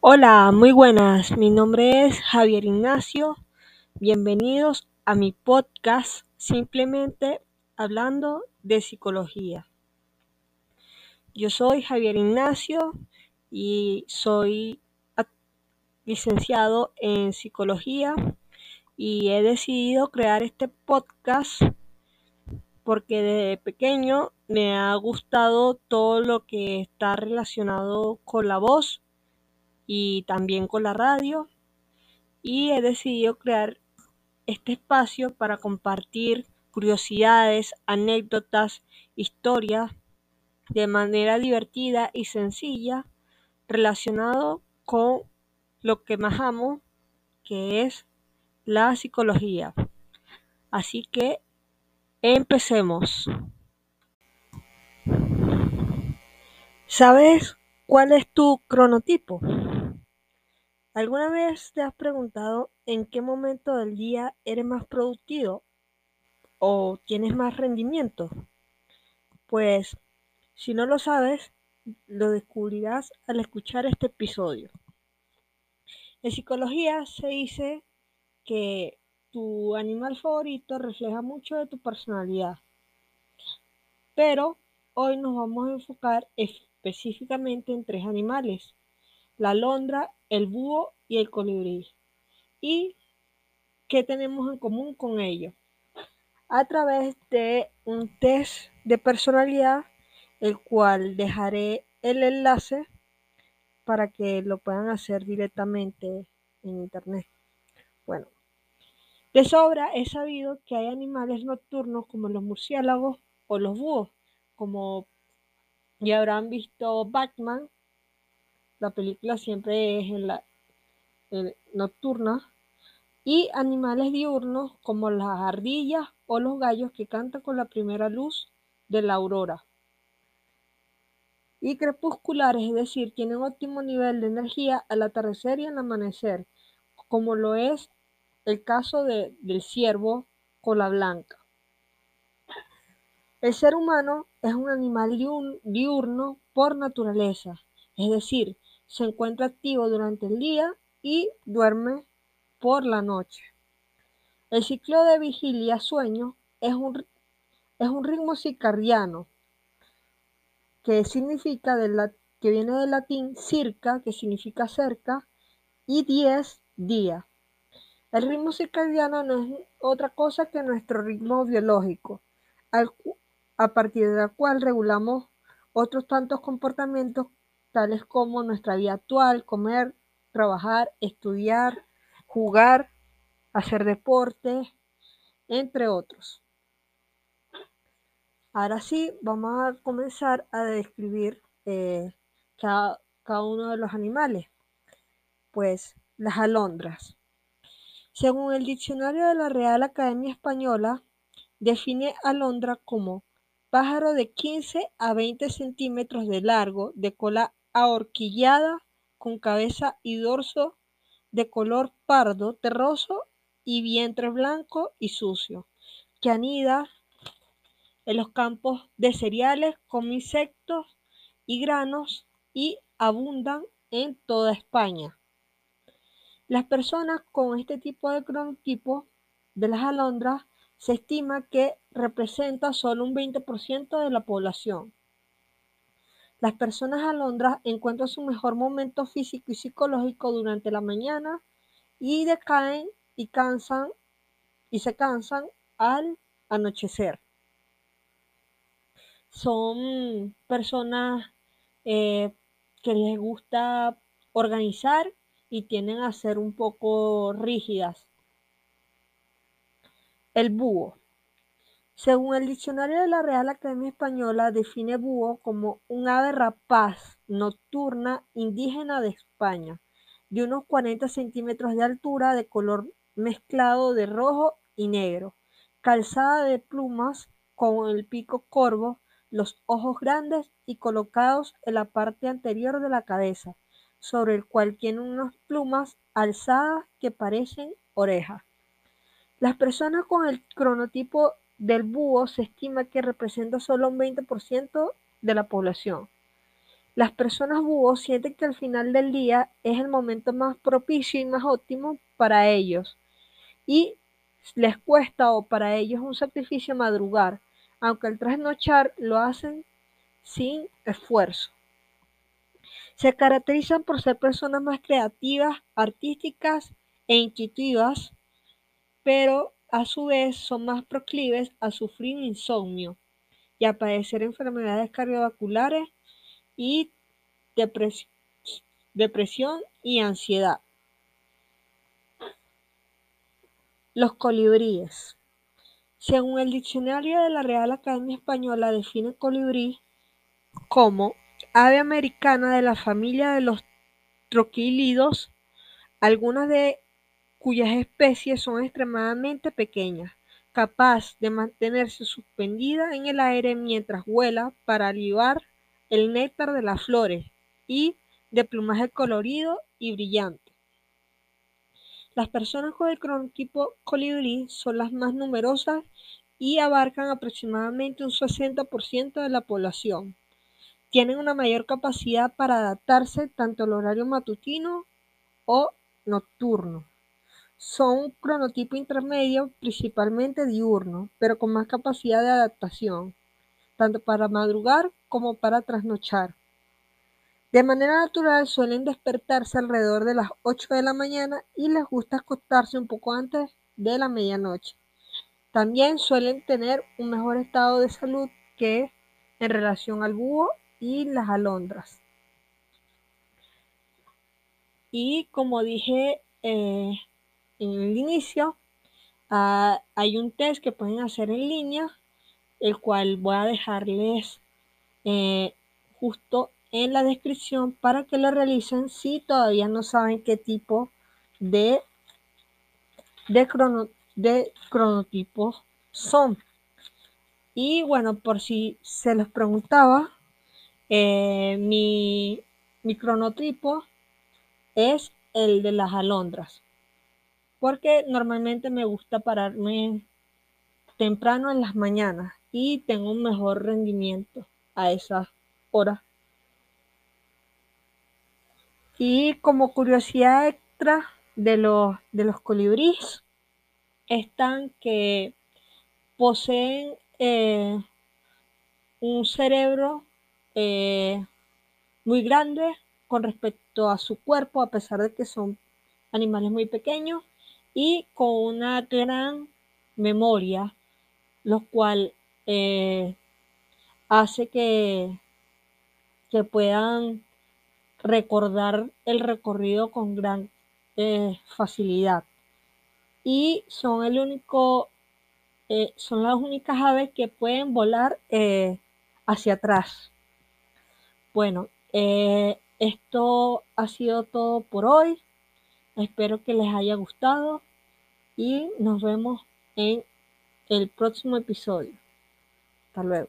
Hola, muy buenas. Mi nombre es Javier Ignacio. Bienvenidos a mi podcast Simplemente hablando de psicología. Yo soy Javier Ignacio y soy licenciado en psicología y he decidido crear este podcast porque desde pequeño me ha gustado todo lo que está relacionado con la voz y también con la radio y he decidido crear este espacio para compartir curiosidades, anécdotas, historias de manera divertida y sencilla relacionado con lo que más amo, que es la psicología. Así que empecemos. ¿Sabes cuál es tu cronotipo? ¿Alguna vez te has preguntado en qué momento del día eres más productivo o tienes más rendimiento? Pues si no lo sabes, lo descubrirás al escuchar este episodio. En psicología se dice que tu animal favorito refleja mucho de tu personalidad. Pero hoy nos vamos a enfocar específicamente en tres animales la alondra, el búho y el colibrí. ¿Y qué tenemos en común con ellos? A través de un test de personalidad, el cual dejaré el enlace para que lo puedan hacer directamente en internet. Bueno, de sobra he sabido que hay animales nocturnos como los murciélagos o los búhos, como ya habrán visto Batman la película siempre es en la nocturna, y animales diurnos como las ardillas o los gallos que cantan con la primera luz de la aurora. Y crepusculares, es decir, tienen óptimo nivel de energía al atardecer y al amanecer, como lo es el caso de, del ciervo cola blanca. El ser humano es un animal diurno por naturaleza, es decir, se encuentra activo durante el día y duerme por la noche. El ciclo de vigilia-sueño es un, es un ritmo circadiano que significa que viene del latín circa, que significa cerca, y 10 días. El ritmo circadiano no es otra cosa que nuestro ritmo biológico, a partir del cual regulamos otros tantos comportamientos tales como nuestra vida actual, comer, trabajar, estudiar, jugar, hacer deporte, entre otros. Ahora sí, vamos a comenzar a describir eh, cada, cada uno de los animales. Pues las alondras. Según el diccionario de la Real Academia Española, define alondra como pájaro de 15 a 20 centímetros de largo, de cola ahorquillada con cabeza y dorso de color pardo terroso y vientre blanco y sucio, que anida en los campos de cereales con insectos y granos y abundan en toda España. Las personas con este tipo de cronotipo de las alondras se estima que representa solo un 20% de la población. Las personas alondras encuentran su mejor momento físico y psicológico durante la mañana y decaen y cansan y se cansan al anochecer. Son personas eh, que les gusta organizar y tienden a ser un poco rígidas. El búho. Según el diccionario de la Real Academia Española, define búho como un ave rapaz nocturna indígena de España, de unos 40 centímetros de altura, de color mezclado de rojo y negro, calzada de plumas con el pico corvo, los ojos grandes y colocados en la parte anterior de la cabeza, sobre el cual tiene unas plumas alzadas que parecen orejas. Las personas con el cronotipo del búho se estima que representa solo un 20% de la población. Las personas búhos sienten que al final del día es el momento más propicio y más óptimo para ellos y les cuesta o para ellos un sacrificio madrugar, aunque al trasnochar lo hacen sin esfuerzo. Se caracterizan por ser personas más creativas, artísticas e intuitivas, pero a su vez son más proclives a sufrir insomnio y a padecer enfermedades cardiovasculares y depresión y ansiedad. Los colibríes. Según el diccionario de la Real Academia Española define colibrí como ave americana de la familia de los troquílidos, algunas de cuyas especies son extremadamente pequeñas, capaz de mantenerse suspendida en el aire mientras vuela para libar el néctar de las flores y de plumaje colorido y brillante. Las personas con el cronotipo colibrí son las más numerosas y abarcan aproximadamente un 60% de la población. Tienen una mayor capacidad para adaptarse tanto al horario matutino o nocturno. Son un cronotipo intermedio, principalmente diurno, pero con más capacidad de adaptación, tanto para madrugar como para trasnochar. De manera natural suelen despertarse alrededor de las 8 de la mañana y les gusta acostarse un poco antes de la medianoche. También suelen tener un mejor estado de salud que en relación al búho y las alondras. Y como dije eh, en el inicio, ah, hay un test que pueden hacer en línea, el cual voy a dejarles eh, justo en la descripción para que lo realicen si todavía no saben qué tipo de, de, crono, de cronotipos son. Y bueno, por si se les preguntaba, eh, mi, mi cronotipo es el de las alondras, porque normalmente me gusta pararme temprano en las mañanas y tengo un mejor rendimiento a esas horas. Y como curiosidad extra de los, de los colibríes están que poseen eh, un cerebro eh, muy grande con respecto a su cuerpo, a pesar de que son animales muy pequeños, y con una gran memoria, lo cual eh, hace que, que puedan recordar el recorrido con gran eh, facilidad. Y son el único, eh, son las únicas aves que pueden volar hacia atrás. Bueno, esto ha sido todo por hoy. Espero que les haya gustado y nos vemos en el próximo episodio. Hasta luego.